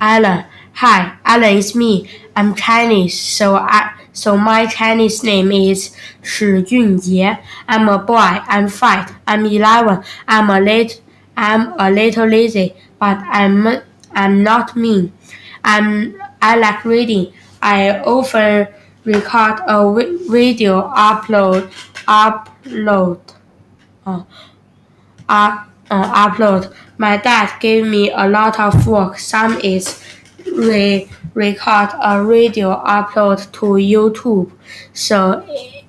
Alan. Hi, Alan is me. I'm Chinese, so I so my Chinese name is Shi Junjie. I'm a boy. I'm five. I'm eleven. I'm a little I'm a little lazy, but I'm I'm not mean. I'm I like reading. I often record a video upload upload uh, uh, upload. My dad gave me a lot of work. Some is re record a video upload to YouTube. So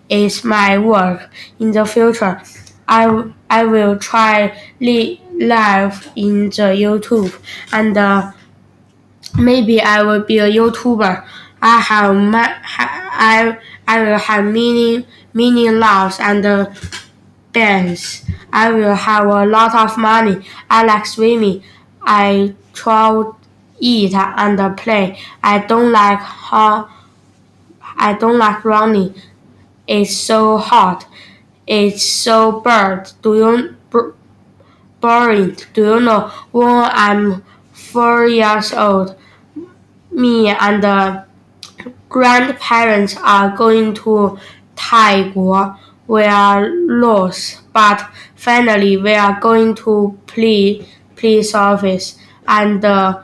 it's my work. In the future, I, I will try li live in the YouTube and uh, maybe I will be a YouTuber. I have my, I, I will have many many loves and uh, bands. I will have a lot of money. I like swimming. I travel eat and play. I don't like how I don't like running. It's so hot. It's so bored. Do you boring? Do you know when I'm four years old? Me and the grandparents are going to Taiguo. We are lost, but finally we are going to police police office and. Uh,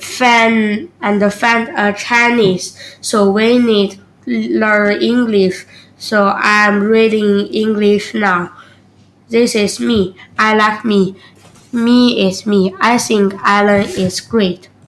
fan and the fan a Chinese, so we need learn English. So I'm reading English now. This is me. I like me. Me is me. I think Alan is great.